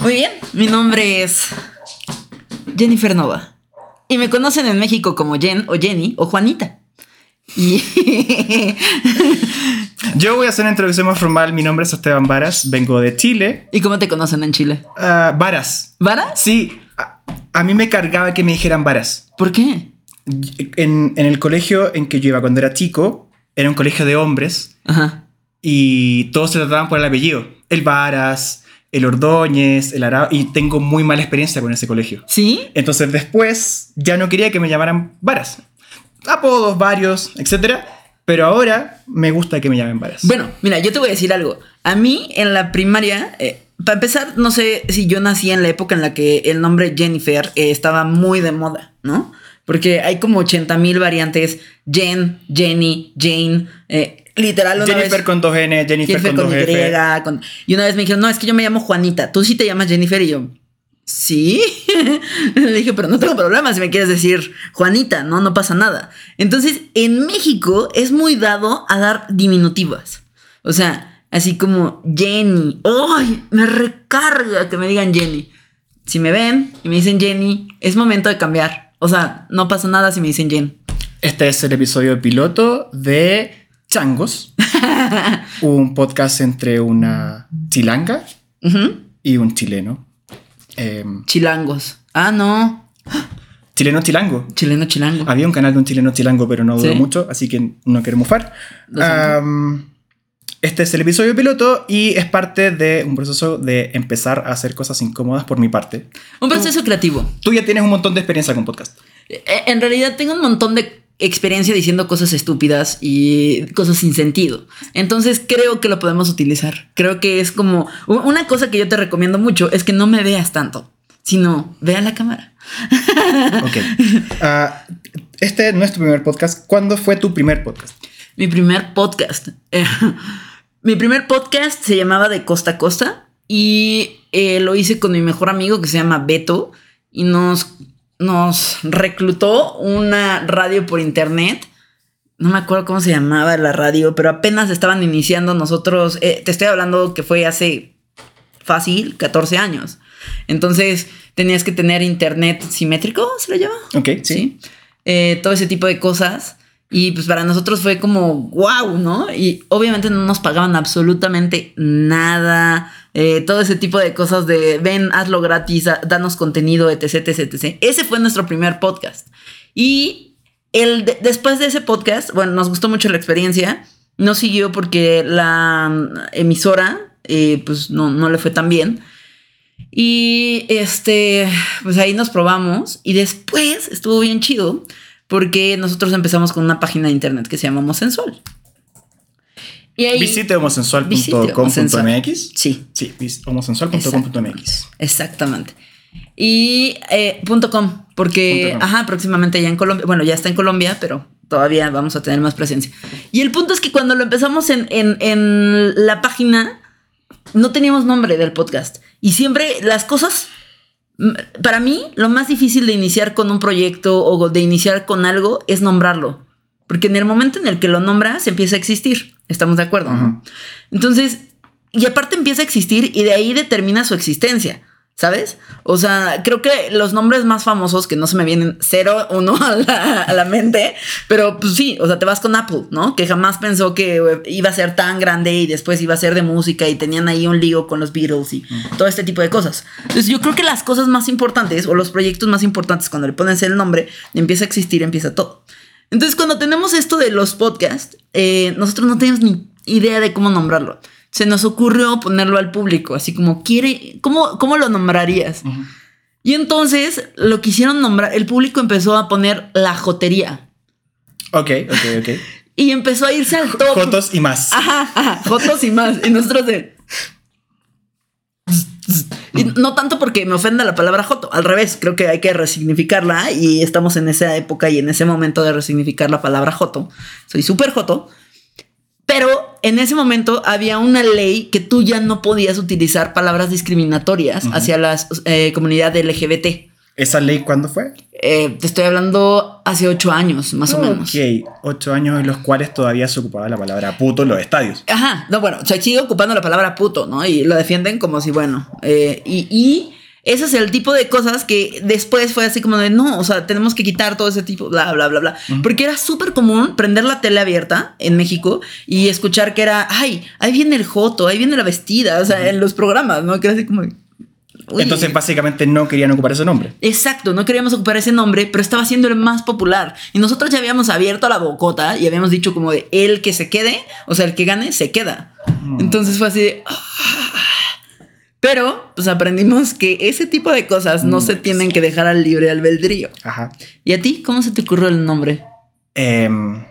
Muy bien, mi nombre es Jennifer Nova. Y me conocen en México como Jen o Jenny o Juanita. Y Yo voy a hacer una introducción más formal. Mi nombre es Esteban Varas, vengo de Chile. ¿Y cómo te conocen en Chile? Ah, Varas. ¿Vara? Sí, a, a mí me cargaba que me dijeran Varas. ¿Por qué? En, en el colegio en que yo iba cuando era chico, era un colegio de hombres Ajá. y todos se trataban por el apellido. El Varas, el Ordóñez, el Arao. Y tengo muy mala experiencia con ese colegio. ¿Sí? Entonces después ya no quería que me llamaran Varas. Apodos varios, etcétera. Pero ahora me gusta que me llamen Varas. Bueno, mira, yo te voy a decir algo. A mí en la primaria, eh, para empezar, no sé si yo nací en la época en la que el nombre Jennifer eh, estaba muy de moda, ¿no? Porque hay como 80 mil variantes. Jen, Jenny, Jane. eh, literal, una Jennifer vez, con dos N, Jennifer, Jennifer con con dos Y. F. con- y una vez me dijeron, no, es que yo me llamo Juanita. Tú sí te llamas Jennifer. Y yo, sí. Le dije, pero no tengo problema si me quieres decir Juanita, no, no pasa nada. Entonces, en México es muy dado a dar diminutivas. O sea, así como Jenny. ¡Ay! Me recarga que me digan Jenny. Si me ven y me dicen Jenny, es momento de cambiar. O sea, no pasa nada si me dicen Jen. Este es el episodio piloto de Changos, un podcast entre una chilanga y un chileno. Em, Chilangos. Ah, no. chileno chilango. Chileno chilango. Había un canal de un chileno chilango, pero no duró Sí. mucho, así que no quiero mufar. Este es el episodio piloto y es parte de un proceso de empezar a hacer cosas incómodas por mi parte. Un proceso creativo. Tú ya tienes un montón de experiencia con podcast. Eh, En realidad tengo un montón de experiencia diciendo cosas estúpidas y cosas sin sentido. Entonces creo que lo podemos utilizar. Creo que es como una cosa que yo te recomiendo mucho es que no me veas tanto, sino vea la cámara. Ok. Ah, este no es tu primer podcast. ¿Cuándo fue tu primer podcast? Mi primer podcast. Eh, mi primer podcast se llamaba De Costa a Costa y eh, lo hice con mi mejor amigo que se llama Beto y nos, nos reclutó una radio por internet. No me acuerdo cómo se llamaba la radio, pero apenas estaban iniciando nosotros. eh, te estoy hablando que fue hace fácil 14 años. Entonces tenías que tener internet simétrico, ¿se lo llama? Ok, sí. ¿sí? Eh, todo ese tipo de cosas. Y pues para nosotros fue como wow, ¿no? Y obviamente no nos pagaban absolutamente nada. Eh, todo ese tipo de cosas de ven, hazlo gratis, danos contenido, etc, etc, etc. Ese fue nuestro primer podcast. Y el de- después de ese podcast, bueno, nos gustó mucho la experiencia. No siguió porque la mm, emisora, eh, pues no, no le fue tan bien. Y este, pues ahí nos probamos y después estuvo bien chido porque nosotros empezamos con una página de internet que se llama Homosensual. Y ahí, Visite homosensual.com.mx. Sí, Sí, homosensual.com.mx. exactamente. Y eh, punto .com, porque, com. ajá, próximamente ya en Colombia, bueno, ya está en Colombia, pero todavía vamos a tener más presencia. Y el punto es que cuando lo empezamos en, en, en la página, no teníamos nombre del podcast. Y siempre las cosas, para mí, lo más difícil de iniciar con un proyecto o de iniciar con algo es nombrarlo. Porque en el momento en el que lo nombras, empieza a existir. ¿Estamos de acuerdo? Entonces, y aparte empieza a existir y de ahí determina su existencia. ¿Sabes? O sea, creo que los nombres más famosos que no se me vienen cero uno a la, a la mente, pero pues sí, o sea, te vas con Apple, ¿no? Que jamás pensó que iba a ser tan grande y después iba a ser de música y tenían ahí un lío con los Beatles y todo este tipo de cosas. Entonces yo creo que las cosas más importantes o los proyectos más importantes cuando le pones el nombre, empieza a existir, empieza todo. Entonces cuando tenemos esto de los podcasts, eh, nosotros no tenemos ni idea de cómo nombrarlo. Se nos ocurrió ponerlo al público, así como quiere, ¿cómo, cómo lo nombrarías? Y entonces lo quisieron nombrar, el público empezó a poner la jotería Ok, ok, ok. y empezó a irse al top. Fotos y más. Ajá, ajá, jotos y más. Y nosotros de. Y no tanto porque me ofenda la palabra joto, al revés, creo que hay que resignificarla y estamos en esa época y en ese momento de resignificar la palabra joto. Soy súper joto, pero en ese momento había una ley que tú ya no podías utilizar palabras discriminatorias hacia la comunidad LGBT. ¿Esa ley cuándo fue? Eh, te estoy hablando hace ocho años, más o menos. Ok, ocho años en los cuales todavía se ocupaba la palabra puto en los estadios. Ajá, no, bueno, se sigue ocupando la palabra puto, ¿no? Y lo defienden como si, bueno, eh, y, y ese es el tipo de cosas que después fue así como de, no, o sea, tenemos que quitar todo ese tipo, bla, bla, bla, bla. Porque era súper común prender la tele abierta en México y escuchar que era, ay, ahí viene el joto, ahí viene la vestida, o sea, en los programas, ¿no? Que era así como... Entonces, básicamente, no querían ocupar ese nombre. Exacto, no queríamos ocupar ese nombre, pero estaba siendo el más popular. Y nosotros ya habíamos abierto la bocota y habíamos dicho como de el que se quede, o sea, el que gane, se queda. Entonces fue así de... "Ah". Pero, pues aprendimos que ese tipo de cosas no se tienen que dejar al libre albedrío. Ajá. ¿Y a ti cómo se te ocurrió el nombre? Em,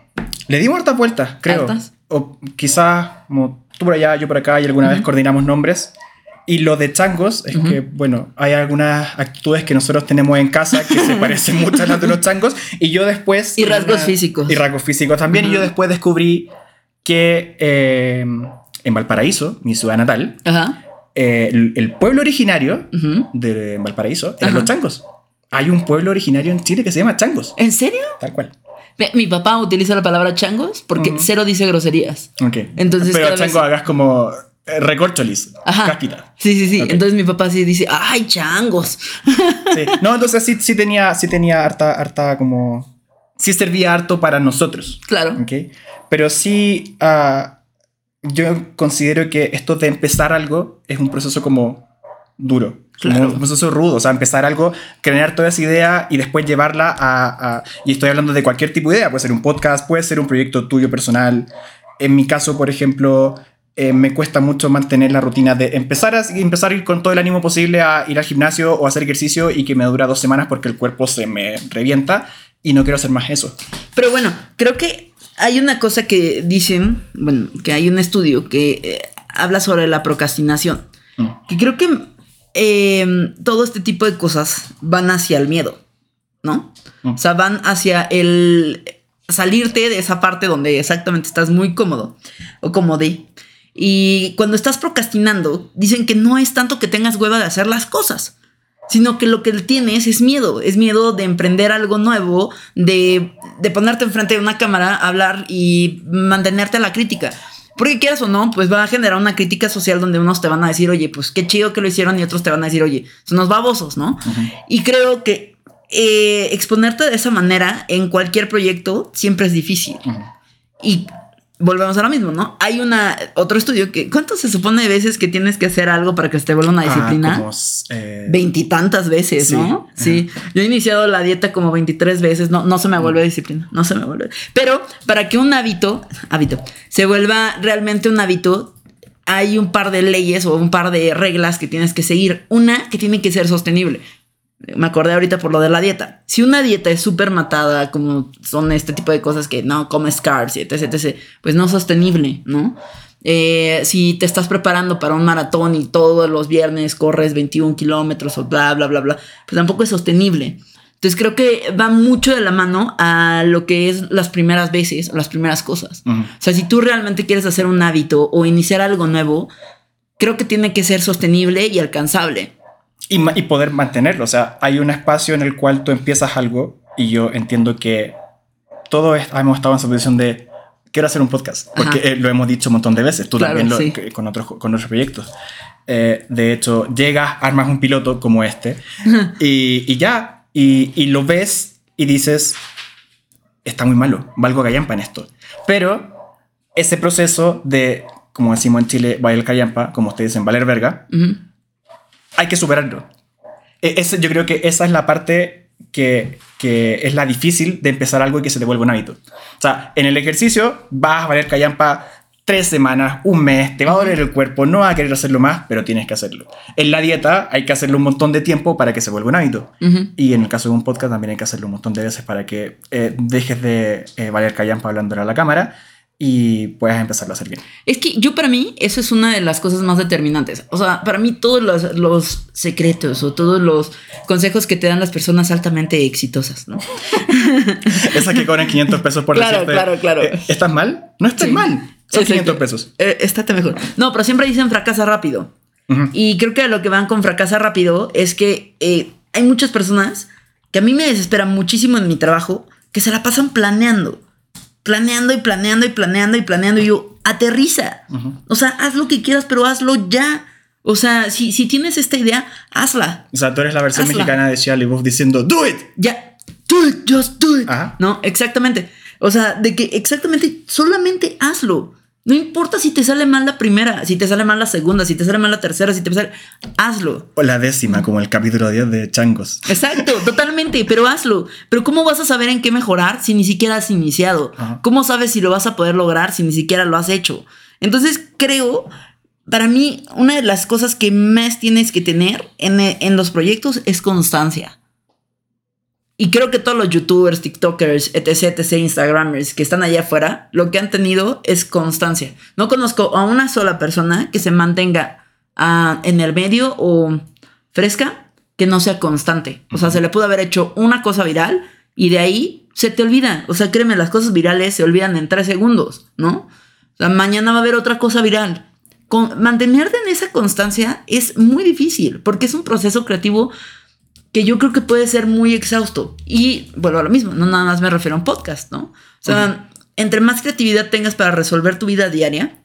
le dimos hartas vueltas, creo. ¿Hartas? O quizás, como tú por allá, yo por acá, y alguna vez coordinamos nombres. Y lo de changos es que, bueno, hay algunas actitudes que nosotros tenemos en casa que se parecen mucho a las de los changos. Y yo después. Y rasgos físicos. Y rasgos físicos también. Y yo después descubrí que em, en Valparaíso, mi ciudad natal, Ajá. eh, el, el pueblo originario de Valparaíso eran Ajá. los changos. Hay un pueblo originario en Chile que se llama changos. ¿En serio? Tal cual. Mi papá utiliza la palabra changos porque cero dice groserías. Ok. Entonces, Pero vez- chango hagas como eh, recorcholis. Ajá. Casquita. Sí, sí, sí. Ok. Entonces mi papá sí dice, ay, changos. Sí. No, entonces sí, sí tenía, sí tenía harta, harta como... Sí servía harto para nosotros. claro. ¿ok? Pero sí, ah, yo considero que esto de empezar algo es un proceso como duro. Claro. Un proceso rudo. O sea, empezar algo, crear toda esa idea y después llevarla a, a- Y estoy hablando de cualquier tipo de idea. Puede ser un podcast, puede ser un proyecto tuyo personal. En mi caso, por ejemplo... eh, me cuesta mucho mantener la rutina de empezar a, empezar a ir con todo el ánimo posible a ir al gimnasio o hacer ejercicio y que me dura dos semanas porque el cuerpo se me revienta y no quiero hacer más eso. Pero bueno, creo que hay una cosa que dicen, bueno, que hay un estudio que eh, habla sobre la procrastinación. Mm. Que creo que eh, todo este tipo de cosas van hacia el miedo, ¿no? Mm. O sea, van hacia el salirte de esa parte donde exactamente estás muy cómodo o cómode. Y cuando estás procrastinando, dicen que no es tanto que tengas hueva de hacer las cosas, sino que lo que tienes es miedo, es miedo de emprender algo nuevo, de, de ponerte enfrente de una cámara, hablar y mantenerte a la crítica. Porque quieras o no, pues va a generar una crítica social donde unos te van a decir, oye, pues qué chido que lo hicieron y otros te van a decir, oye, son unos babosos, ¿no? Y creo que eh, exponerte de esa manera en cualquier proyecto siempre es difícil. Y volvemos a lo mismo, ¿no? Hay una otro estudio que ¿cuánto se supone de veces que tienes que hacer algo para que se te vuelva una Ah, disciplina? eh, Veintitantas veces, Sí, ¿no? ajá. Sí. Yo he iniciado la dieta como 23 veces, no, no se me vuelve disciplina, no se me vuelve. Pero para que un hábito, hábito, se vuelva realmente un hábito, hay un par de leyes o un par de reglas que tienes que seguir. Una que tiene que ser sostenible. Me acordé ahorita por lo de la dieta. Si una dieta es súper matada, como son este tipo de cosas que no comes carbs etc, etc, pues no es sostenible, ¿no? Eh, si te estás preparando para un maratón y todos los viernes corres 21 kilómetros o bla, bla, bla, bla, pues tampoco es sostenible. Entonces creo que va mucho de la mano a lo que es las primeras veces, las primeras cosas. O sea, si tú realmente quieres hacer un hábito o iniciar algo nuevo, creo que tiene que ser sostenible y alcanzable. Y, poder mantenerlo. O sea, hay un espacio en el cual tú empiezas algo y yo entiendo que todos hemos estado en esa posición de quiero hacer un podcast. Porque Ajá. eh, lo hemos dicho un montón de veces. Tú Claro, también lo- sí. con, otros, con otros proyectos. Eh, de hecho, llegas, armas un piloto como este y, y ya. Y, y lo ves y dices, está muy malo, valgo callampa en esto. Pero ese proceso de, como decimos en Chile, valer callampa, como ustedes dicen, valer verga. Hay que superarlo. E- ese- yo creo que esa es la parte que, que es la difícil de empezar algo y que se te vuelva un hábito. O sea, en el ejercicio vas a valer callampa tres semanas, un mes, te va a doler el cuerpo, no vas a querer hacerlo más, pero tienes que hacerlo. En la dieta hay que hacerlo un montón de tiempo para que se vuelva un hábito. Y en el caso de un podcast también hay que hacerlo un montón de veces para que eh, dejes de eh, valer callampa hablándole a la cámara y puedas empezarlo a hacer bien. Es que yo para mí eso es una de las cosas más determinantes. O sea, para mí todos los, los secretos o todos los consejos que te dan las personas altamente exitosas, ¿no? Esa que cobran 500 pesos por Claro, decirte, claro, claro. eh, ¿Estás mal? No estás Sí. mal. Son Exacto. 500 pesos. Eh, estate mejor. No, pero siempre dicen fracasa rápido. Ujú. Y creo que lo que van con fracasa rápido es que eh, hay muchas personas que a mí me desesperan muchísimo en mi trabajo que se la pasan planeando. Planeando y planeando y planeando y planeando. Y yo, aterriza. O sea, haz lo que quieras, pero hazlo ya. O sea, si, si tienes esta idea, hazla. O sea, tú eres la versión Hazla. mexicana de Shia LaBeouf diciendo, do it. Ya. Do it, just do it. Ajá. No, exactamente. O sea, de que exactamente, solamente hazlo. No importa si te sale mal la primera, si te sale mal la segunda, si te sale mal la tercera, si te sale. Hazlo. O la décima, como el capítulo 10 de Changos. Exacto, totalmente, pero hazlo. Pero ¿cómo vas a saber en qué mejorar si ni siquiera has iniciado? Ajá. ¿Cómo sabes si lo vas a poder lograr si ni siquiera lo has hecho? Entonces creo, para mí, una de las cosas que más tienes que tener en, en los proyectos es constancia. Y creo que todos los youtubers, tiktokers, etc, etc, instagramers que están allá afuera, lo que han tenido es constancia. No conozco a una sola persona que se mantenga ah, en el medio o fresca que no sea constante. O sea, se le pudo haber hecho una cosa viral y de ahí se te olvida. O sea, créeme, las cosas virales se olvidan en tres segundos, ¿no? O sea, mañana va a haber otra cosa viral. Con, mantenerte en esa constancia es muy difícil porque es un proceso creativo que yo creo que puede ser muy exhausto. Y bueno, a lo mismo, no nada más me refiero a un podcast, ¿no? O sea, entre más creatividad tengas para resolver tu vida diaria,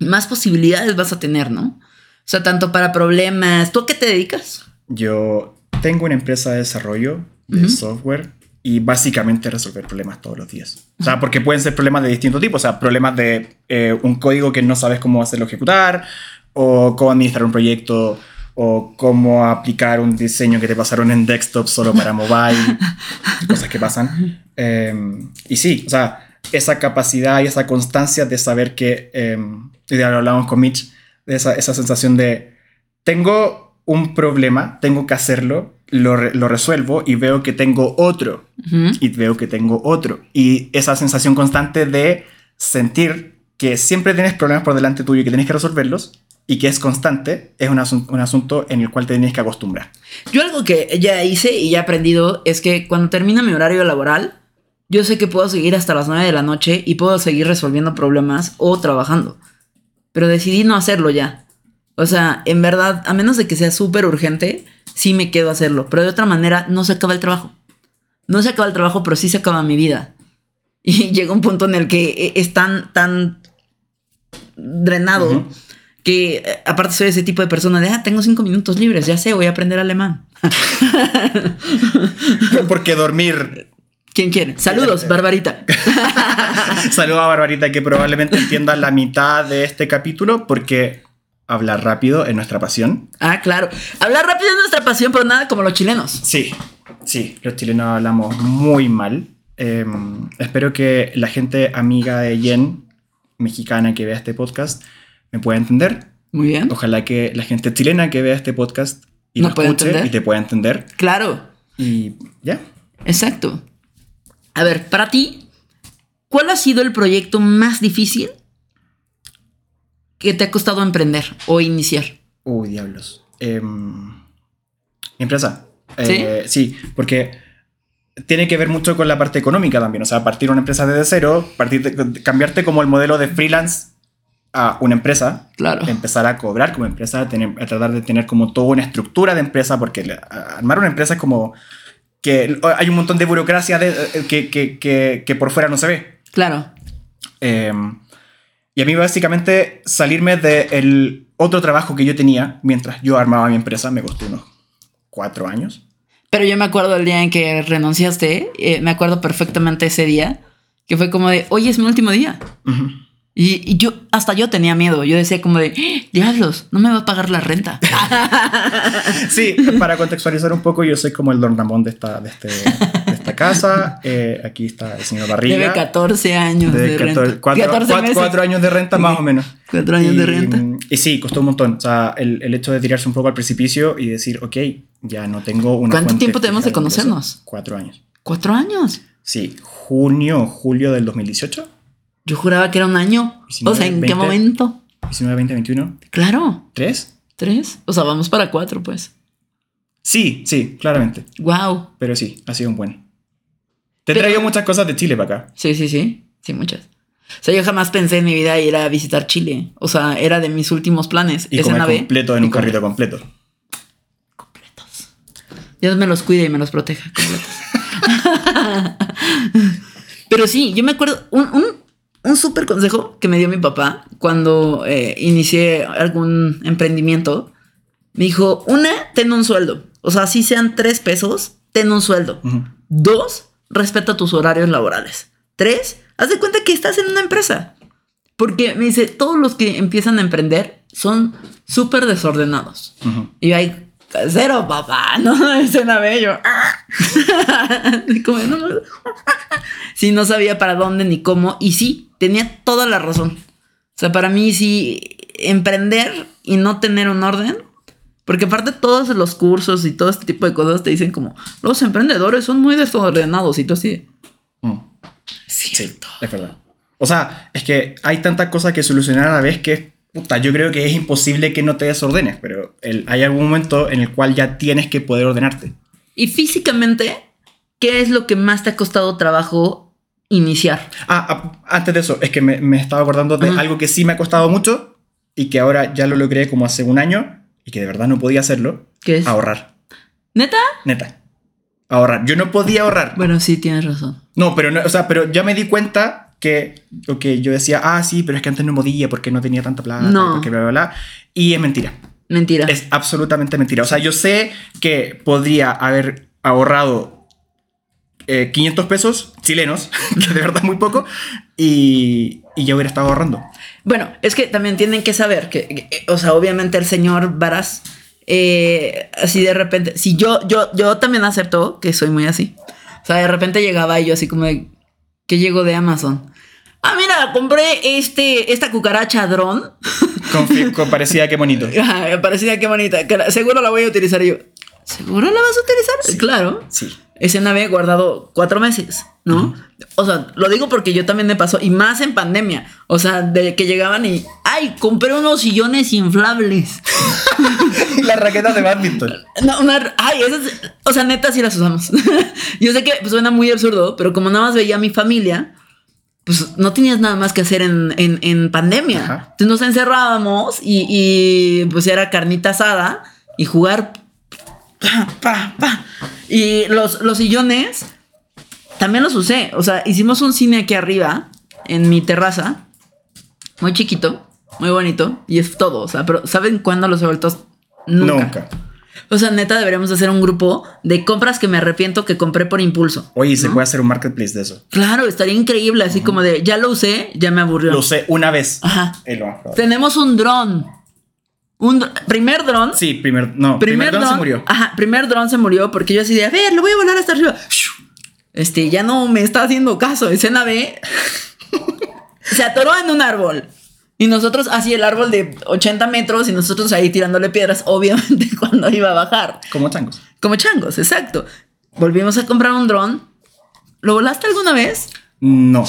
más posibilidades vas a tener, ¿no? O sea, tanto para problemas. ¿Tú a qué te dedicas? Yo tengo una empresa de desarrollo de software y básicamente resolver problemas todos los días. O sea, porque pueden ser problemas de distinto tipo. O sea, problemas de eh, un código que no sabes cómo hacerlo ejecutar, o cómo administrar un proyecto, o cómo aplicar un diseño que te pasaron en desktop solo para mobile, cosas que pasan. Eh, y sí, o sea, esa capacidad y esa constancia de saber que, eh, y ya lo hablamos con Mitch, de esa, esa sensación de, tengo un problema, tengo que hacerlo, lo, re- lo resuelvo y veo que tengo otro, y veo que tengo otro. Y esa sensación constante de sentir que siempre tienes problemas por delante tuyo y que tienes que resolverlos y que es constante, es un, asun- un asunto en el cual te tienes que acostumbrar. Yo algo que ya hice y ya he aprendido es que cuando termina mi horario laboral, yo sé que puedo seguir hasta las 9 de la noche y puedo seguir resolviendo problemas o trabajando. Pero decidí no hacerlo ya. O sea, en verdad, a menos de que sea súper urgente, sí me quedo a hacerlo. Pero de otra manera, no se acaba el trabajo. No se acaba el trabajo, pero sí se acaba mi vida. Y llega un punto en el que es tan, tan drenado. Que eh, aparte soy ese tipo de persona de, ah, tengo cinco minutos libres, ya sé, voy a aprender alemán. Porque dormir ¿Quién quiere? Saludos, Barbarita. Saludos a Barbarita que probablemente entienda la mitad de este capítulo porque hablar rápido es nuestra pasión. Ah, claro. Hablar rápido es nuestra pasión, pero nada como los chilenos. Sí, sí, los chilenos hablamos muy mal. Eh, espero que la gente amiga de Jen, mexicana que vea este podcast, me pueda entender. Muy bien. Ojalá que la gente chilena que vea este podcast y ¿No lo puede escuche entender? y te pueda entender. Claro, Y ya. exacto. A ver, para ti, ¿cuál ha sido el proyecto más difícil que te ha costado emprender o iniciar? Uy, diablos. Em, mi empresa. Eh, ¿Sí? porque tiene que ver mucho con la parte económica también. O sea, partir una empresa desde cero, partir de- cambiarte como el modelo de freelance a una empresa, Claro. empezar a cobrar como empresa, tener- a tratar de tener como toda una estructura de empresa, porque armar una empresa es como que hay un montón de burocracia de- eh, que, que- que- que por fuera no se ve. Claro. Eh, y a mí básicamente salirme del otro trabajo que yo tenía mientras yo armaba mi empresa me costó unos cuatro años. Pero yo me acuerdo del día en que renunciaste, eh, me acuerdo perfectamente ese día, que fue como de, hoy es mi último día. Ujú. Y, y yo, hasta yo tenía miedo. Yo decía como de, "¡Ah! diablos, no me va a pagar la renta. Sí, para contextualizar un poco, yo soy como el Don Ramón de esta, de este- de esta casa. Eh, aquí está el señor Barriga. Debe 14 años de de, 14 renta. cuatro, 14 cuatro- meses. cuatro años de renta más o menos. Cuatro años y, de renta. Y sí, costó un montón. O sea, el, el hecho de tirarse un poco al precipicio y decir, ok, ya no tengo una. ¿Cuánto tiempo tenemos de conocernos? Cuatro años. ¿Cuatro años? Sí, junio, julio del 2018. Yo juraba que era un año. 19, o sea, ¿en qué 20. momento? 19, 20, 21. Claro, ¿Tres? tres. O sea, vamos para cuatro, pues. Sí, sí, claramente. Wow. Pero sí, ha sido un buen. Te he Pero- traído muchas cosas de Chile para acá. Sí, sí, sí. Sí, muchas. O sea, yo jamás pensé en mi vida ir a visitar Chile. O sea, era de mis últimos planes. Y comer nave. completo en un comer carrito completo. completos. Dios me los cuide y me los proteja. completos. Pero sí, yo me acuerdo, un, un, un súper consejo que me dio mi papá cuando eh, inicié algún emprendimiento. Me dijo, una, ten un sueldo. O sea, si sean tres pesos, ten un sueldo. Dos, respeta tus horarios laborales. Tres, haz de cuenta que estás en una empresa. Porque me dice, todos los que empiezan a emprender son súper desordenados. Y ahí, cero, papá, ¿no? Escena bello. Como, no, no. Sí, no sabía para dónde ni cómo. Y sí, tenía toda la razón. O sea, para mí sí, emprender y no tener un orden. Porque aparte todos los cursos y todo este tipo de cosas te dicen como, los emprendedores son muy desordenados y tú así. Mm. Sí, Sí, es verdad. O sea, es que hay tantas cosas que solucionar a la vez que, puta, yo creo que es imposible que no te desordenes, pero el- hay algún momento en el cual ya tienes que poder ordenarte. Y físicamente, ¿qué es lo que más te ha costado trabajo iniciar? Ah, a- antes de eso, es que me, me estaba acordando de algo que sí me ha costado mucho y que ahora ya lo logré como hace un año y que de verdad no podía hacerlo. ¿Qué es? Ahorrar. ¿Neta? Neta. Ahorrar. Yo no podía ahorrar. Bueno, sí, tienes razón. No, pero no, o sea, pero ya me di cuenta que, ok, yo decía, ah, sí, pero es que antes no podía porque no tenía tanta plata, No. porque bla, bla, bla. Y es mentira. Mentira. Es absolutamente mentira. O sea, yo sé que podría haber ahorrado eh, 500 pesos chilenos, que de verdad es muy poco, y, y yo hubiera estado ahorrando. Bueno, es que también tienen que saber que, que, o sea, obviamente el señor Varas, eh, así de repente, si yo, yo, yo también acepto que soy muy así. O sea, de repente llegaba y yo así como de, que llego de Amazon. Ah, mira, compré este, esta cucaracha dron. Confi- con- parecía que bonito. Ajá, Me parecía que bonita. seguro la voy a utilizar Y yo. ¿Seguro la vas a utilizar? Claro. Sí. Ese nave guardado cuatro meses, ¿no? O sea, lo digo porque yo también me pasó, y más en pandemia. O sea, de que llegaban y, ay, compré unos sillones inflables. Las raquetas de badminton. No, una- ay, esas, o sea, neta sí las usamos. yo sé que pues, suena muy absurdo, pero como nada más veía a mi familia, pues no tenías nada más que hacer en, en- en pandemia. Ajá. Entonces nos encerrábamos y, y, pues era carnita asada y jugar. Pa, pa, pa. Y los, los sillones también los usé. O sea, hicimos un cine aquí arriba, en mi terraza, muy chiquito, muy bonito, y es todo. O sea, pero ¿saben cuándo los he vuelto? Nunca. Nunca. O sea, neta, deberíamos hacer un grupo de compras que me arrepiento que compré por impulso. Oye, se ¿no? puede hacer un marketplace de eso. Claro, estaría increíble, así como de ya lo usé, ya me aburrió. Lo usé una vez. Ajá. Tenemos un dron. Un primer dron. Sí, primer, no, primer, primer, dron se murió. Ajá, primer dron se murió porque yo así de, a ver, lo voy a volar hasta arriba. Este, ya no me está haciendo caso. Escena B. se atoró en un árbol. Y nosotros, así el árbol de 80 metros y nosotros ahí tirándole piedras, obviamente cuando iba a bajar. Como changos. Como changos, exacto. Volvimos a comprar un dron. ¿Lo volaste alguna vez? No.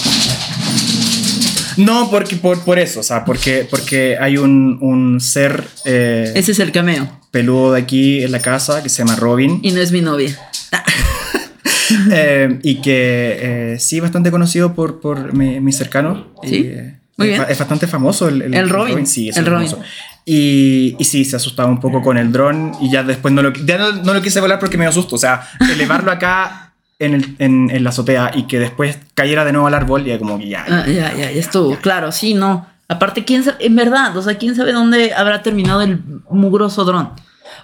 No, porque, por, por eso, o sea, porque, porque hay un, un ser eh, Ese es el cameo. peludo de aquí en la casa que se llama Robin Y no es mi novia. eh, y que eh, sí, bastante conocido por, por mi, mis cercanos. Sí, Y, eh, muy es bien. Es bastante famoso el, El Robin, Sí, es el Robin. famoso. Y, y sí, se asustaba un poco con el dron y ya después no lo, ya no, no lo quise volar porque me dio susto. O sea, elevarlo acá en, el- en, en la azotea y que después cayera de nuevo al árbol y como que ya. Ah, ya, ya, ya estuvo. Claro, sí, no. Aparte, quién sabe, en verdad, o sea, quién sabe dónde habrá terminado el mugroso dron.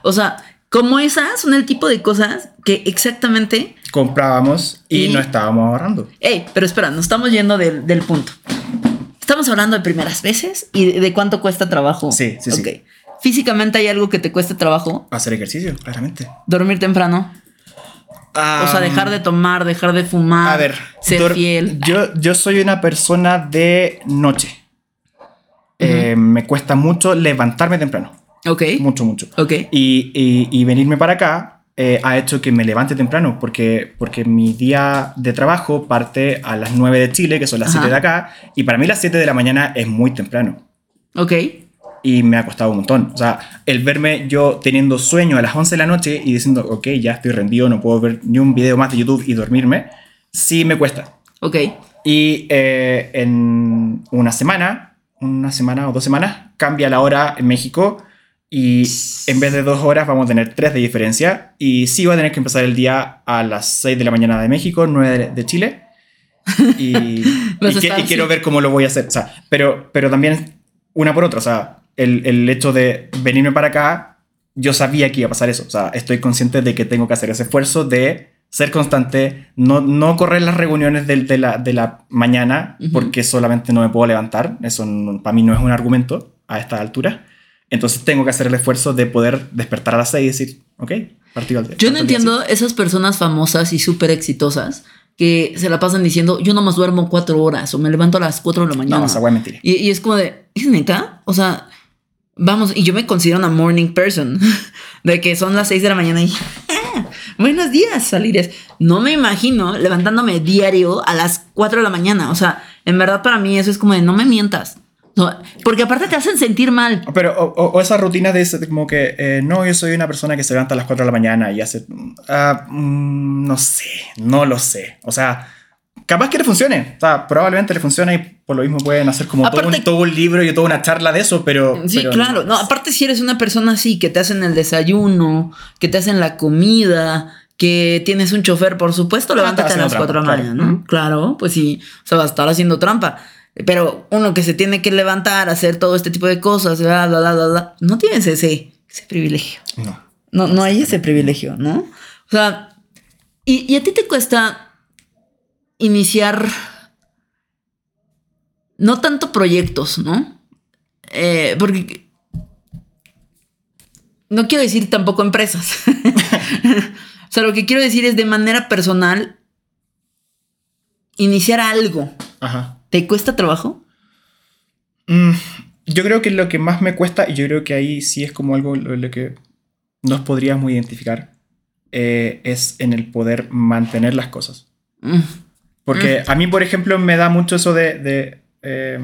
O sea, como esas son el tipo de cosas que exactamente. comprábamos y, Y- no estábamos ahorrando. Ey, pero espera, nos estamos yendo del, del punto. Estamos hablando de primeras veces y de, de cuánto cuesta trabajo. Sí, sí, sí. Ok. Físicamente hay algo que te cueste trabajo. Hacer ejercicio, claramente. Dormir temprano. O sea, dejar de tomar, dejar de fumar. A ver, Ser fiel. Yo, yo soy una persona de noche. Eh, me cuesta mucho levantarme temprano. Ok. Mucho, mucho. Ok. Y, y- y venirme para acá eh, ha hecho que me levante temprano, porque, porque mi día de trabajo parte a las 9 de Chile, que son las Ajá. 7 de acá, y para mí las 7 de la mañana es muy temprano. Ok. Y me ha costado un montón. O sea, el verme yo teniendo sueño a las 11 de la noche y diciendo, ok, ya estoy rendido, no puedo ver ni un video más de YouTube y dormirme, sí me cuesta. Ok. Y eh, en una semana, una semana o dos semanas, cambia la hora en México Y en vez de dos horas vamos a tener tres de diferencia. Y sí voy a tener que empezar el día a las 6 de la mañana de México, 9 de, Chile. Y, y, que- y quiero ver cómo lo voy a hacer. O sea, pero, pero también una por otra. O sea, el, el hecho de venirme para acá, yo sabía que iba a pasar eso. O sea, estoy consciente de que tengo que hacer ese esfuerzo de ser constante, no, no correr las reuniones del- de, la, de la mañana Ujú. porque solamente no me puedo levantar. Eso no- para mí no es un argumento a esta altura. Entonces tengo que hacer el esfuerzo de poder despertar a las 6 y decir, ok, partido al Yo no día entiendo esas personas famosas y súper exitosas que se la pasan diciendo yo nomás duermo cuatro horas o me levanto a las cuatro de la mañana. No, esa wea es mentira. y, y es como de, ¿es neta? O sea, vamos, y yo me considero una morning person, de que son las seis de la mañana y "Ah, buenos días, salires. No me imagino levantándome diario a las cuatro de la mañana. O sea, en verdad para mí eso es como de no me mientas. No, porque aparte te hacen sentir mal. Pero, o, o- esa rutina de ese, como que, eh, no, yo soy una persona que se levanta a las 4 de la mañana y hace, ah, mm, no sé, no lo sé. O sea, capaz que le funcione. O sea, probablemente le funcione y por lo mismo pueden hacer como todo, Aparte- un, todo un libro y toda una charla de eso, pero... Sí, pero claro. No, aparte si eres una persona así, que te hacen el desayuno, que te hacen la comida, que tienes un chofer, por supuesto, Ah, levántate a las haciendo 4 de la trampa, mañana. ¿no? Claro, pues sí, o sea, va a estar haciendo trampa. Pero uno que se tiene que levantar, hacer todo este tipo de cosas, bla, bla, bla, bla, bla, no tienes ese, ese privilegio. No. No, no hay ese privilegio, ¿no? O sea, y, y a ti te cuesta iniciar no tanto proyectos, ¿no? Eh, porque no quiero decir tampoco empresas. o sea, lo que quiero decir es de manera personal iniciar algo. Ajá. ¿Te cuesta trabajo? Mm, yo creo que lo que más me cuesta, y yo creo que ahí sí es como algo lo, lo que nos podríamos identificar, eh, es en el poder mantener las cosas. Mm, Porque a mí, por ejemplo, me da mucho eso de... de, eh,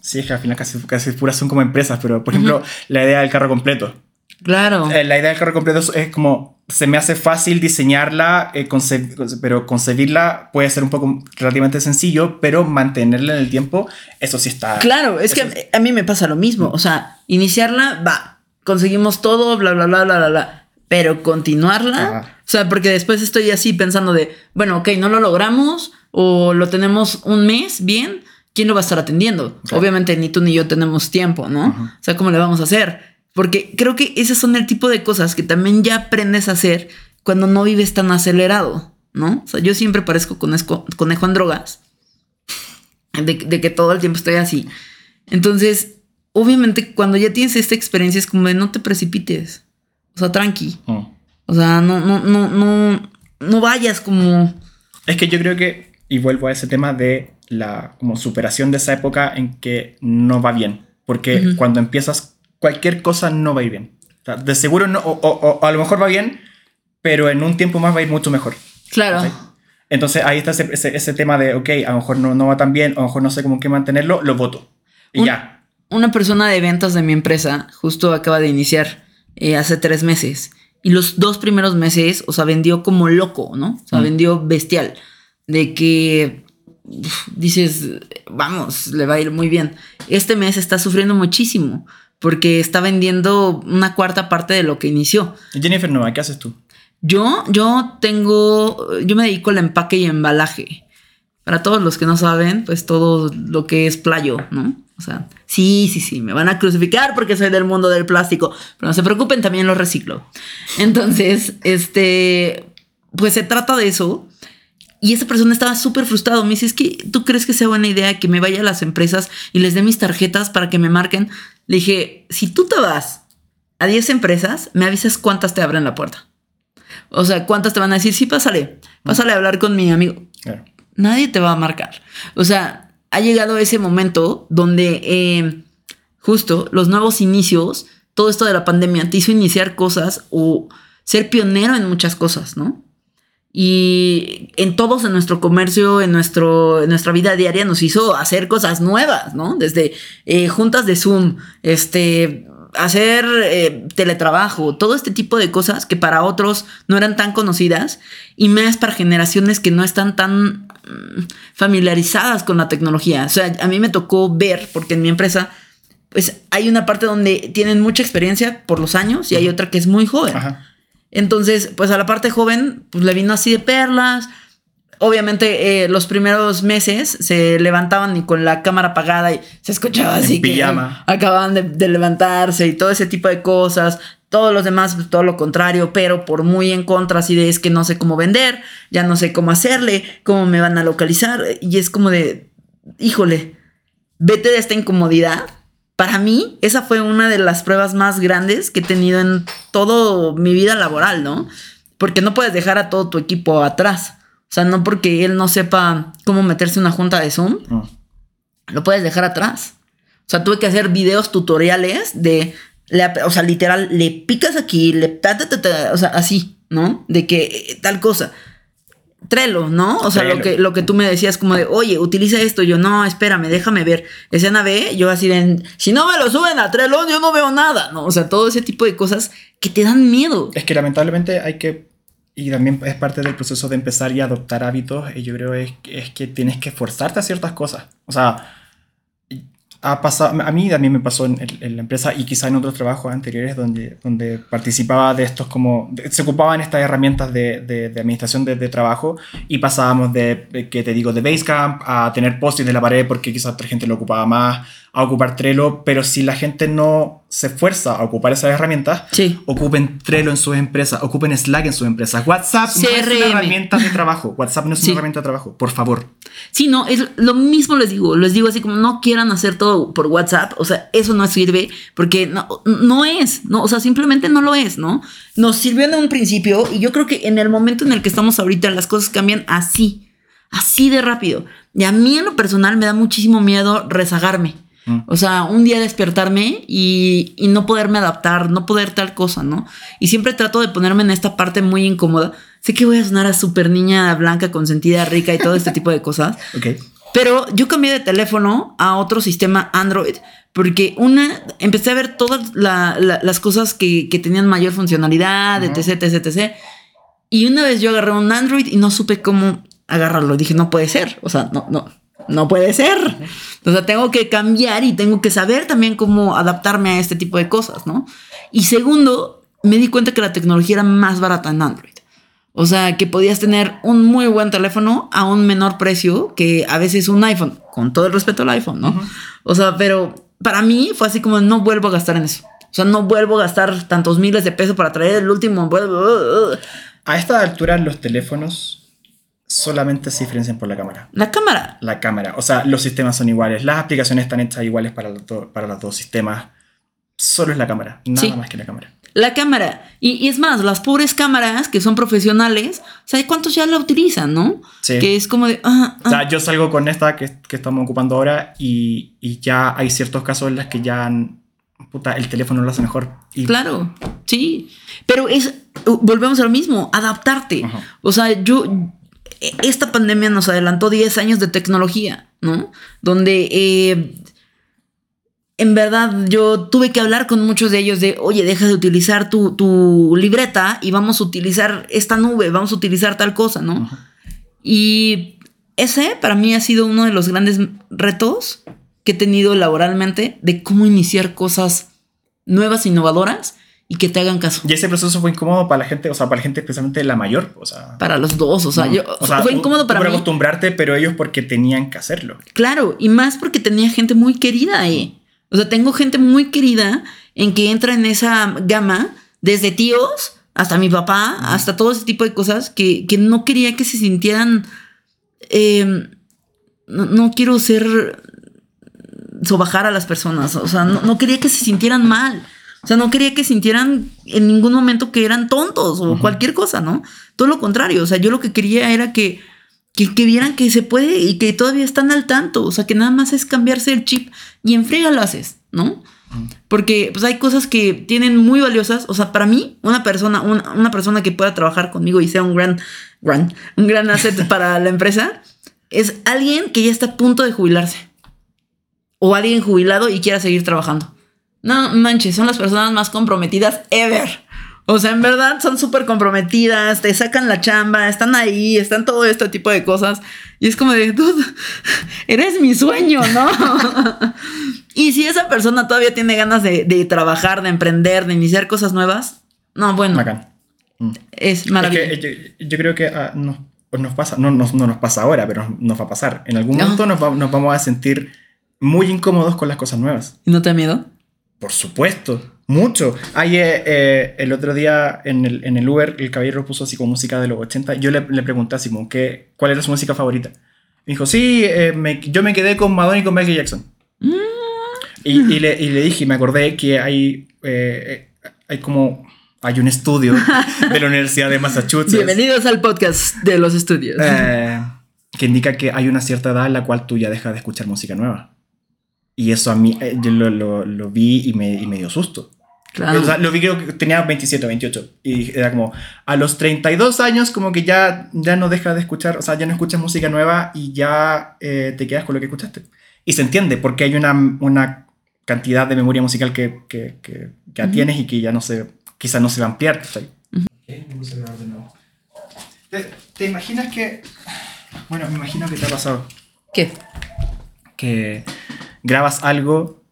sí, es que al final casi, casi puras son como empresas, pero por ejemplo, la idea del carro completo. claro. Eh, la idea del carro completo es, es como... Se me hace fácil diseñarla, eh, conce- pero concebirla puede ser un poco relativamente sencillo, pero mantenerla en el tiempo, eso sí está... Claro, es que eso a- mí me pasa lo mismo. O sea, iniciarla, va, conseguimos todo, bla, bla, bla, bla, bla, bla. Pero continuarla, Ajá. o sea, porque después estoy así pensando de, bueno, ok, no lo logramos o lo tenemos un mes, bien, ¿quién lo va a estar atendiendo? Obviamente ni tú ni yo tenemos tiempo, ¿no? O sea, ¿cómo le vamos a hacer? Porque creo que esas son el tipo de cosas que también ya aprendes a hacer cuando no vives tan acelerado, ¿no? O sea, yo siempre parezco conejo, conejo en drogas de, de que todo el tiempo estoy así. Entonces, obviamente, cuando ya tienes esta experiencia, es como de no te precipites. O sea, tranqui. Mm. O sea, no, no, no, no, no vayas como. Es que yo creo que, y vuelvo a ese tema de la como superación de esa época en que no va bien. Porque cuando empiezas, cualquier cosa no va a ir bien. O sea, de seguro no, o, o- o a lo mejor va bien, pero en un tiempo más va a ir mucho mejor. Claro. ¿sí? Entonces ahí está ese, ese- ese tema de, ok, a lo mejor no, no va tan bien, a lo mejor no sé cómo qué mantenerlo, lo voto. Y Un- ya. Una persona de ventas de mi empresa justo acaba de iniciar eh, hace tres meses. Y los dos primeros meses, o sea, vendió como loco, ¿no? O sea, Mm. vendió bestial. De que uf, dices, vamos, le va a ir muy bien. Este mes está sufriendo muchísimo porque está vendiendo una cuarta parte de lo que inició. Y Jennifer Nova, ¿qué haces tú? Yo, yo tengo, yo me dedico al empaque y embalaje. Para todos los que no saben, pues todo lo que es playo, ¿no? O sea, sí, sí, sí, me van a crucificar porque soy del mundo del plástico, pero no se preocupen, también lo reciclo. Entonces, este, pues se trata de eso. Y esa persona estaba súper frustrado. Me dice, es que tú crees que sea buena idea que me vaya a las empresas y les dé mis tarjetas para que me marquen. Le dije, si tú te vas a 10 empresas, me avisas cuántas te abren la puerta. O sea, ¿cuántas te van a decir? Sí, pásale, pásale a hablar con mi amigo. Claro. Nadie te va a marcar. O sea, ha llegado ese momento donde eh, justo los nuevos inicios, todo esto de la pandemia te hizo iniciar cosas o ser pionero en muchas cosas, ¿no? Y en todos, en nuestro comercio, en, nuestro, en nuestra vida diaria, nos hizo hacer cosas nuevas, ¿no? Desde eh, juntas de Zoom, este, hacer eh, teletrabajo, todo este tipo de cosas que para otros no eran tan conocidas y más para generaciones que no están tan mm, familiarizadas con la tecnología. O sea, a mí me tocó ver, porque en mi empresa pues hay una parte donde tienen mucha experiencia por los años y hay otra que es muy joven. Ajá. Entonces, pues a la parte joven, pues le vino así de perlas. Obviamente, eh, los primeros meses se levantaban y con la cámara apagada y se escuchaba En así pijama. que acababan de, de levantarse y todo ese tipo de cosas. Todos los demás, pues, todo lo contrario, pero por muy en contra, así de es que no sé cómo vender, ya no sé cómo hacerle, cómo me van a localizar. Y es como de, híjole, vete de esta incomodidad. Para mí, esa fue una de las pruebas más grandes que he tenido en toda mi vida laboral, ¿no? Porque no puedes dejar a todo tu equipo atrás. O sea, no porque él no sepa cómo meterse en una junta de Zoom, Mm. lo puedes dejar atrás. O sea, tuve que hacer videos tutoriales de, le o sea, literal, le picas aquí, le ta, ta, o sea, así, ¿no? De que eh, tal cosa. Trello, ¿no? O sea, lo que, lo que tú me decías como de, oye, utiliza esto. Yo, no, espérame, déjame ver. Escena B, yo así de, si no me lo suben a Trello, yo no veo nada, ¿no? O sea, todo ese tipo de cosas que te dan miedo. Es que lamentablemente hay que, y también es parte del proceso de empezar y adoptar hábitos, y yo creo es, es que tienes que forzarte a ciertas cosas. O sea, ha pasado, a mí también me pasó en, en- en la empresa y quizá en otros trabajos anteriores donde, donde participaba de estos como, se ocupaban estas herramientas de, de- de administración de, de trabajo y pasábamos de, que te digo, de Basecamp a tener post de la pared porque quizá otra gente lo ocupaba más, a ocupar Trello, pero si la gente no se esfuerza a ocupar esas herramientas, Sí. ocupen Trello en sus empresas, ocupen Slack en sus empresas. WhatsApp no es CRM. una herramienta de trabajo. WhatsApp no es Sí. una herramienta de trabajo, por favor. Sí, no, es lo mismo les digo, les digo así como no quieran hacer todo por WhatsApp, o sea, eso no sirve porque no, no es, no, o sea, simplemente no lo es, ¿no? Nos sirvió en un principio y yo creo que en el momento en el que estamos ahorita las cosas cambian así, así de rápido. Y a mí en lo personal me da muchísimo miedo rezagarme. Mm. O sea, un día despertarme y, y no poderme adaptar, no poder tal cosa, ¿no? Y siempre trato de ponerme en esta parte muy incómoda. Sé que voy a sonar a súper niña blanca, consentida, rica y todo este tipo de cosas. Ok. Pero yo cambié de teléfono a otro sistema Android porque una, empecé a ver todas la- la- las cosas que, que tenían mayor funcionalidad, etc, etc, etc. Y una vez yo agarré un Android y no supe cómo agarrarlo. Dije, no puede ser. O sea, no, no, no puede ser. O sea, tengo que cambiar y tengo que saber también cómo adaptarme a este tipo de cosas, ¿no? Y segundo, me di cuenta que la tecnología era más barata en Android. O sea, que podías tener un muy buen teléfono a un menor precio que a veces un iPhone, con todo el respeto al iPhone, ¿no? O sea, pero para mí fue así como no vuelvo a gastar en eso. O sea, no vuelvo a gastar tantos miles de pesos para traer el último. A esta altura los teléfonos solamente se diferencian por la cámara. La cámara. La cámara. O sea, los sistemas son iguales. Las aplicaciones están hechas iguales para para los dos sistemas. Solo es la cámara. Nada Sí. más que la cámara. La cámara. Y, y es más, las pobres cámaras que son profesionales, ¿sabes cuántos ya la utilizan, no? Sí. Que es como de. ah, O ah. sea, yo salgo con esta que, que estamos ocupando ahora y, y ya hay ciertos casos en los que ya puta, el teléfono lo hace mejor. Y Claro, sí. Pero es, volvemos a lo mismo, adaptarte. Ajá. O sea, yo, esta pandemia nos adelantó 10 años de tecnología, ¿no? Donde eh, en verdad yo tuve que hablar con muchos de ellos de, oye, deja de utilizar tu, tu libreta y vamos a utilizar esta nube, vamos a utilizar tal cosa, ¿no? Ajá. Y ese para mí ha sido uno de los grandes retos que he tenido laboralmente de cómo iniciar cosas nuevas, innovadoras y que te hagan caso. Y ese proceso fue incómodo para la gente, o sea, para la gente especialmente la mayor. O sea, Para los dos, o sea, no. yo, O sea, fue incómodo para por mí. acostumbrarte, pero ellos porque tenían que hacerlo. Claro, y más porque tenía gente muy querida ahí. O sea, tengo gente muy querida en que entra en esa gama, desde tíos hasta mi papá, hasta todo ese tipo de cosas que, que no quería que se sintieran. eh, no, no quiero ser. sobajar a las personas. O sea, no, no quería que se sintieran mal. O sea, no quería que sintieran en ningún momento que eran tontos o cualquier cosa, ¿no? Todo lo contrario. O sea, yo lo que quería era que, que, que vieran que se puede y que todavía están al tanto. O sea, que nada más es cambiarse el chip y en lo haces, ¿no? Porque pues hay cosas que tienen muy valiosas. O sea, para mí, una persona, una, una persona que pueda trabajar conmigo y sea un gran, gran, un gran asset para la empresa, es alguien que ya está a punto de jubilarse. O alguien jubilado y quiera seguir trabajando. No manches, son las personas más comprometidas ever. O sea, en verdad son súper comprometidas, te sacan la chamba, están ahí, están todo este tipo de cosas. Y es como de, "Dude, eres mi sueño, ¿no? Y si esa persona todavía tiene ganas de, de trabajar, de emprender, de iniciar cosas nuevas, no, bueno, Bacán. Mm. es Es maravilloso. que yo, yo creo que ah, no, pues nos pasa, no, nos- no nos pasa ahora, pero nos va a pasar. En algún No. momento nos, va- nos vamos a sentir muy incómodos con las cosas nuevas. ¿Y no te da miedo? Por supuesto, mucho. Hay, eh, eh, el otro día en el, en el Uber, el caballero puso así como música de los 80. Yo le, le pregunté a Simón ¿qué, cuál era su música favorita. Me dijo, sí, eh, me- yo me quedé con Madonna y con Michael Jackson. Mm. Y, y le, y le dije, y me acordé que hay, eh, eh, hay como, hay un estudio de la Universidad de Massachusetts. Bienvenidos al podcast de los estudios. Eh, que indica que hay una cierta edad en la cual tú ya dejas de escuchar música nueva. Y eso a mí, eh, yo lo, lo- lo vi y me, y me dio susto. claro. O sea, lo vi creo que tenía 27 o 28. Y era como, a los 32 años como que ya, ya no dejas de escuchar, o sea, ya no escuchas música nueva y ya eh, te quedas con lo que escuchaste. Y se entiende, porque hay una, una cantidad de memoria musical que, que, que, que Ujú. tienes y que ya no se, quizás no se va a ampliar. de nuevo. ¿Te, te imaginas que... Bueno, me imagino que te ha pasado ¿Qué? que grabas algo.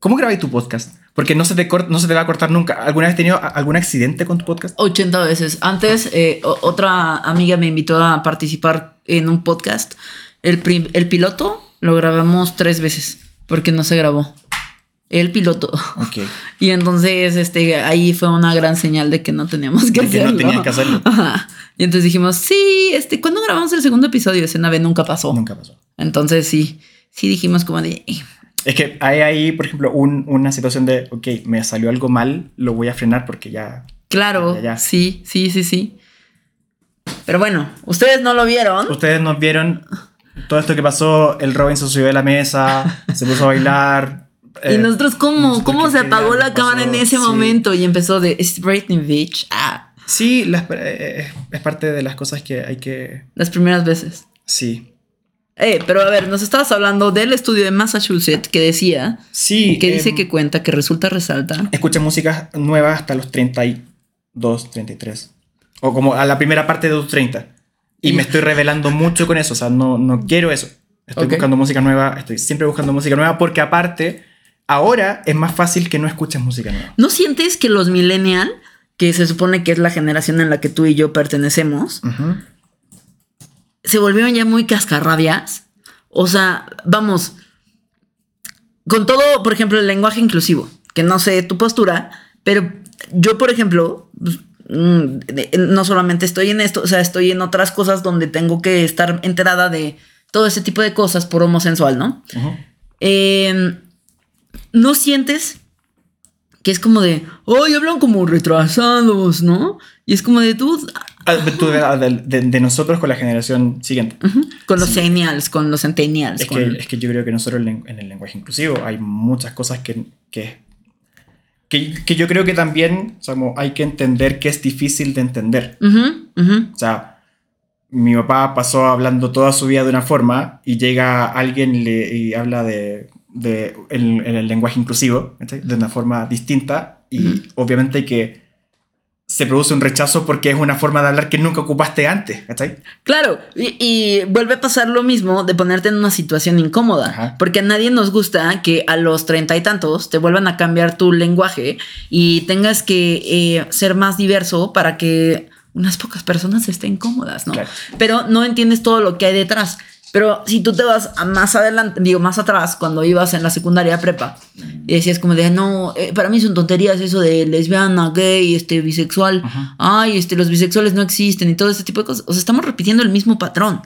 ¿Cómo grabas tu podcast? Porque no se, te cort- no se te va a cortar nunca. ¿Alguna vez has tenido algún accidente con tu podcast? 80 veces. Antes, eh, otra amiga me invitó a participar en un podcast. El, el piloto lo grabamos tres veces porque no se grabó. El piloto. Ok. Y entonces, este, ahí fue una gran señal de que no teníamos que De que no hacerlo. tenías que hacerlo. Ajá. Y entonces dijimos, sí, este, ¿cuándo grabamos el segundo episodio? Escena B nunca pasó. Nunca pasó. Entonces sí, sí dijimos como de, "Eh, Es que hay ahí, por ejemplo, un- una situación de, ok, me salió algo mal, lo voy a frenar porque ya... claro, Ya, ya. sí, sí, sí, sí. Pero bueno, ustedes no lo vieron. Ustedes nos vieron todo esto que pasó, el Robin se subió de la mesa, se puso a bailar. Y eh, nosotros, ¿cómo? nosotros ¿Cómo se apagó la cámara en ese sí. momento? Y empezó de, it's Britney Beach. Ah, Sí, las- eh, es parte de las cosas que hay que... las primeras veces. Sí. Eh, pero a ver, nos estabas hablando del estudio de Massachusetts que decía, Sí. que dice em, que cuenta, que resulta, resalta. escucha música nueva hasta los 32, 33. O como a la primera parte de los 30. Y Y- me estoy revelando mucho con eso. O sea, no, no quiero eso. Estoy buscando música nueva. Estoy siempre buscando música nueva porque aparte, ahora es más fácil que no escuches música nueva. ¿No sientes que los millennial, que se supone que es la generación en la que tú y yo pertenecemos. Se volvieron ya muy cascarrabias. O sea, vamos, con todo, por ejemplo, el lenguaje inclusivo, que no sé tu postura, pero yo, por ejemplo, pues, mm, no solamente estoy en esto, o sea, estoy en otras cosas donde tengo que estar enterada de todo ese tipo de cosas por homosensual, ¿no? Eh, ¿No sientes que es como de, hoy hablan como retrasados, ¿no? Y es como de tú, de, de- de nosotros con la generación siguiente. Ujú, con los centennials, con los centennials. Es con- que, es que yo creo que nosotros en en el lenguaje inclusivo hay muchas cosas que, que, que, que yo creo que también o sea, como hay que entender que es difícil de entender. Ujú, ujú. O sea, mi papá pasó hablando toda su vida de una forma y llega alguien y, le- y habla de, de el, el lenguaje inclusivo ¿cachai? de una forma distinta y obviamente que se produce un rechazo porque es una forma de hablar que nunca ocupaste antes, ¿cachai? Claro, y, y vuelve a pasar lo mismo de ponerte en una situación incómoda, Ajá. porque a nadie nos gusta que a los treinta y tantos te vuelvan a cambiar tu lenguaje y tengas que eh, ser más diverso para que unas pocas personas estén cómodas, ¿no? Claro. Pero no entiendes todo lo que hay detrás. Pero si tú te vas a más adelante, digo, más atrás, cuando ibas en la secundaria prepa, y decías como de, no, eh, para mí son tonterías eso de lesbiana, gay, este, bisexual, Ajá. ay, este, los bisexuales no existen y todo este tipo de cosas. O sea, estamos repitiendo el mismo patrón.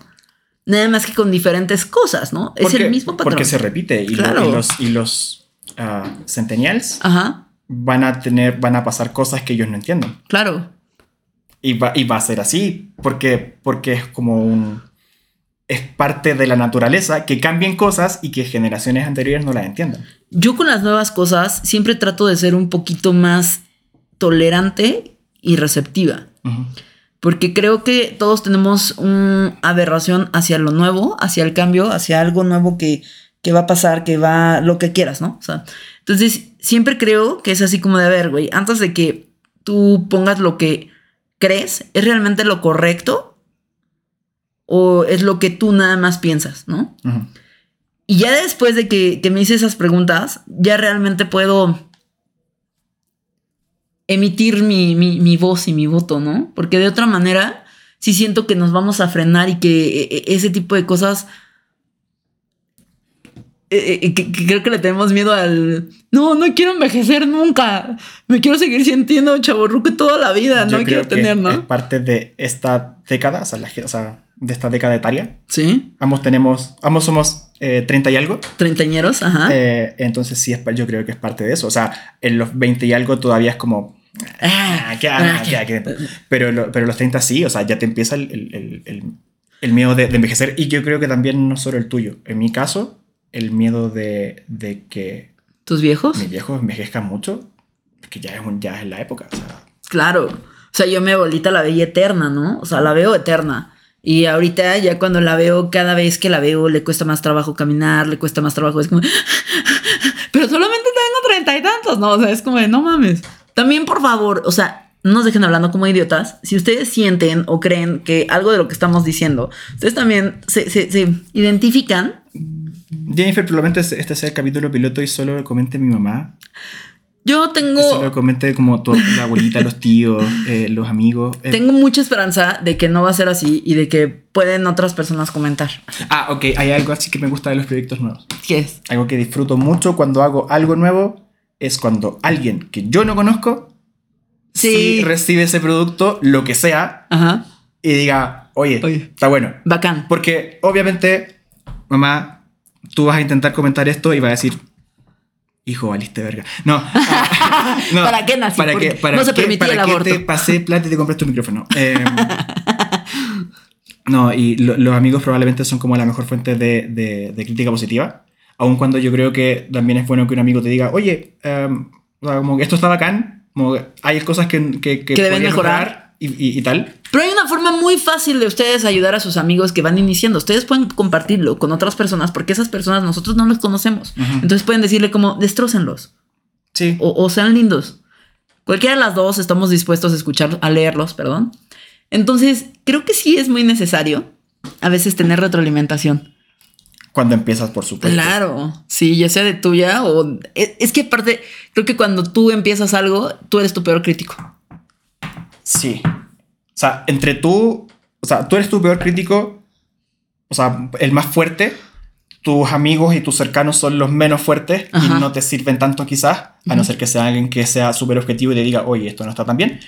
Nada más que con diferentes cosas, ¿no? Es Porque- el mismo patrón. Porque se repite y, lo- Claro. y los, y los ah, centennials van a tener, van a pasar cosas que ellos no entienden. claro. Y va, y va a ser así porque, porque es como un... Es parte de la naturaleza que cambien cosas y que generaciones anteriores no las entiendan. Yo con las nuevas cosas siempre trato de ser un poquito más tolerante y receptiva. Porque creo que todos tenemos una aberración hacia lo nuevo, hacia el cambio, hacia algo nuevo que, que va a pasar, que va lo que quieras, ¿no? O sea, entonces siempre creo que es así como de, a ver, güey, antes de que tú pongas lo que crees, ¿es realmente lo correcto? ¿O es lo que tú nada más piensas, ¿no? Y ya después de que, que me hice esas preguntas, ya realmente puedo emitir mi, mi, mi, voz y mi voto, ¿no? Porque de otra manera, sí siento que nos vamos a frenar y que e, e, ese tipo de cosas... E, que, que creo que le tenemos miedo al... No, no quiero envejecer nunca. Me quiero seguir sintiendo chaborruco toda la vida. Yo no quiero tener, ¿no? Es parte de esta década, o sea, la- o sea, de esta década etaria. Sí. Ambos tenemos, ambos somos eh, 30 y algo. Treintañeros, ajá. Eh, entonces sí, yo creo que es parte de eso. O sea, en los 20 y algo todavía es como... Ah, Ah, ¿qué- ah, ah, ¿qué? qué-? Pero, lo- pero los 30 sí, o sea, ya te empieza el, el- el- el- el miedo de, de envejecer. Y yo creo que también no solo el tuyo. En mi caso, el miedo de, de que ¿Tus viejos? mis viejos envejezcan mucho, que ya es, un- ya es la época. O sea, Claro. O sea, yo mi abuelita la veía eterna, ¿no? O sea, la veo eterna. Y ahorita ya cuando la veo, cada vez que la veo, le cuesta más trabajo caminar, le cuesta más trabajo. Es como... Pero solamente tengo treinta y tantos, ¿no? O sea, es como de, no mames. También, por favor, o sea, no nos dejen hablando como idiotas. Si ustedes sienten o creen que algo de lo que estamos diciendo, ustedes también se, se- se identifican. Jennifer, probablemente este sea el capítulo piloto y solo lo comente mi mamá. Yo tengo... Solo lo comente como tu, la abuelita, los tíos, eh, los amigos. eh. Tengo mucha esperanza de que no va a ser así y de que pueden otras personas comentar. Ah, ok, hay algo así que me gusta de los proyectos nuevos. ¿Qué es? Algo que disfruto mucho cuando hago algo nuevo es cuando alguien que yo no conozco Sí. sí recibe ese producto, lo que sea, Ajá. y diga, oye, Oye. está bueno. Bacán. Porque obviamente, mamá, tú vas a intentar comentar esto y vas a decir, hijo, valiste verga. No. ah, no, ¿Para qué nací? ¿Para qué, para no se qué- para el qué te pasé plata y te compraste un micrófono? Eh, no, y lo- los amigos probablemente son como la mejor fuente de, de- de crítica positiva. Aun cuando yo creo que también es bueno que un amigo te diga, oye, em, sea, como que esto está bacán, como hay cosas que, que, Que deben mejorar. y, y- y tal. Pero hay una forma muy fácil de ustedes ayudar a sus amigos que van iniciando. Ustedes pueden compartirlo con otras personas porque esas personas nosotros no los conocemos. Entonces pueden decirle como, destrócenlos Sí. o, o sean lindos. Cualquiera de las dos estamos dispuestos a escuchar, a leerlos, perdón. Entonces, creo que sí es muy necesario a veces tener retroalimentación. Cuando empiezas, por supuesto. Claro, sí, ya sea de tuya o... Es, es que aparte, creo que cuando tú empiezas algo, tú eres tu peor crítico. Sí. O sea, entre tú, o sea, tú eres tu peor crítico, o sea, el más fuerte, tus amigos y tus cercanos son los menos fuertes Ajá. y no te sirven tanto quizás, a no ser que sea alguien que sea súper objetivo y te diga, oye, esto no está tan bien.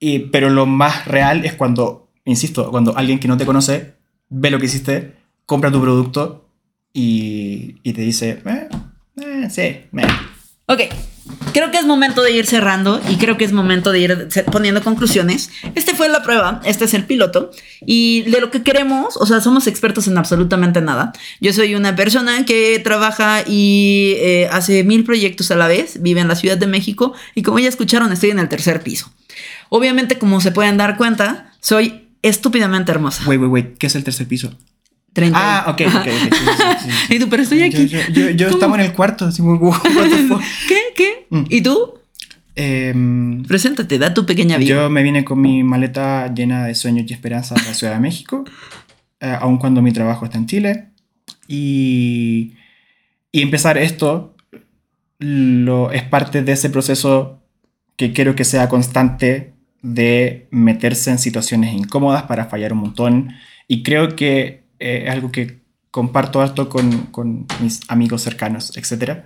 Y, pero lo más real es cuando, insisto, cuando alguien que no te conoce ve lo que hiciste, compra tu producto y, y te dice, eh, eh, sí, me. Ok, creo que es momento de ir cerrando y creo que es momento de ir poniendo conclusiones. Este fue la prueba, este es el piloto y de lo que queremos, o sea, somos expertos en absolutamente nada. Yo soy una persona que trabaja y eh, hace mil proyectos a la vez, vive en la Ciudad de México y como ya escucharon, estoy en el tercer piso. Obviamente, como se pueden dar cuenta, soy estúpidamente hermosa. Wait, wait, wait, ¿qué es el tercer piso? 30. Ah, ok, ok, ok. sí, sí, sí, sí. Y tú, pero estoy aquí. Yo, yo, estamos en el cuarto, así fuck? ¿Qué? ¿Qué? Mm. ¿Y tú? Em, Preséntate, da tu pequeña vida. yo me vine con mi maleta llena de sueños y esperanzas a la Ciudad de México, eh, aun cuando mi trabajo está en Chile. Y, y empezar esto lo, es parte de ese proceso que quiero que sea constante de meterse en situaciones incómodas para fallar un montón. Y creo que eh, algo que comparto harto con, con mis amigos cercanos, etc.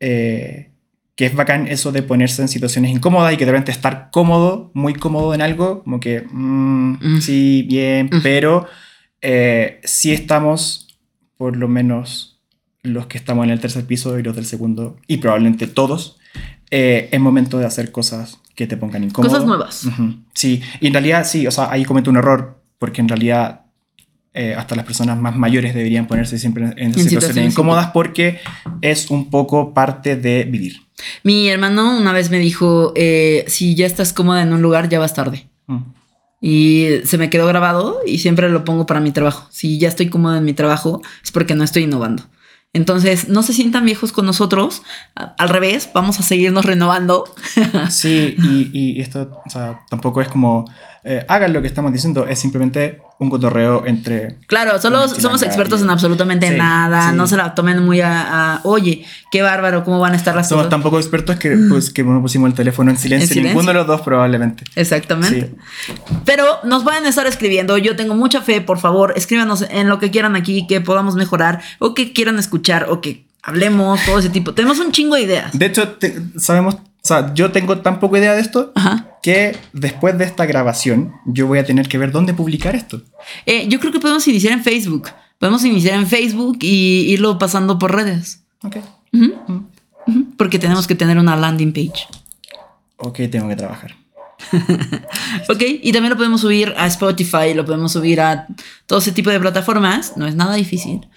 Eh, que es bacán eso de ponerse en situaciones incómodas y que de repente estar cómodo, muy cómodo en algo, como que, mm, Mm. sí, bien, Mm. pero eh, sí estamos, por lo menos los que estamos en el tercer piso y los del segundo, y probablemente todos, eh, es momento de hacer cosas que te pongan incómodo. Cosas nuevas. Ujú, Sí, y en realidad sí, o sea, ahí cometo un error, porque en realidad eh, hasta las personas más mayores deberían ponerse siempre en, en situaciones, situaciones incómodas porque es un poco parte de vivir. Mi hermano una vez me dijo, eh, si ya estás cómoda en un lugar, ya vas tarde. Mm. Y se me quedó grabado y siempre lo pongo para mi trabajo. Si ya estoy cómoda en mi trabajo, es porque no estoy innovando. Entonces, no se sientan viejos con nosotros. Al revés, vamos a seguirnos renovando. Sí, y, y esto o sea, tampoco es como eh, hagan lo que estamos diciendo, es simplemente un cotorreo entre... Claro, solo somos expertos y- en absolutamente Sí, nada. sí. No se la tomen muy a, a, oye, qué bárbaro, cómo van a estar las Somos cosas. tan poco expertos que, pues, que no pusimos el teléfono en silencio, En silencio. ninguno de los dos probablemente. Exactamente. Pero nos pueden estar escribiendo. Yo tengo mucha fe, por favor, escríbanos en lo que quieran aquí, que podamos mejorar, o que quieran escuchar, o que hablemos, todo ese tipo. Tenemos un chingo de ideas. De hecho, te- sabemos, o sea, yo tengo tan poca idea de esto Ajá. Que después de esta grabación yo voy a tener que ver dónde publicar esto. Eh, yo creo que podemos iniciar en Facebook. Podemos iniciar en Facebook y irlo pasando por redes. Ok. Ujú. Porque tenemos que tener una landing page. Ok, tengo que trabajar. Ok, y también lo podemos subir a Spotify, lo podemos subir a todo ese tipo de plataformas. No es nada difícil.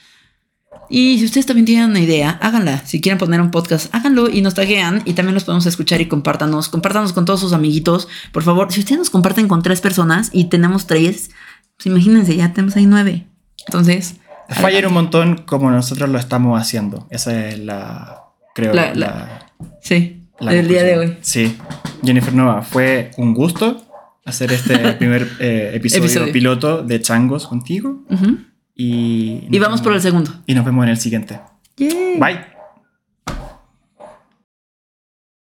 Y si ustedes también tienen una idea, háganla. Si quieren poner un podcast, háganlo y nos taguean. Y también los podemos escuchar y compártanos. Compártanos con todos sus amiguitos. Por favor, si ustedes nos comparten con tres personas y tenemos tres, pues imagínense, ya tenemos ahí nueve. Entonces, Fallar un montón como nosotros lo estamos haciendo. Esa es la, creo, La- la, la- sí, la el día de hoy. Sí. Jennifer Nova, fue un gusto hacer este primer eh, episodio, Episodio. piloto de Changos contigo. Ujú. Y, Y vamos por el segundo. Y nos vemos en el siguiente. Bye.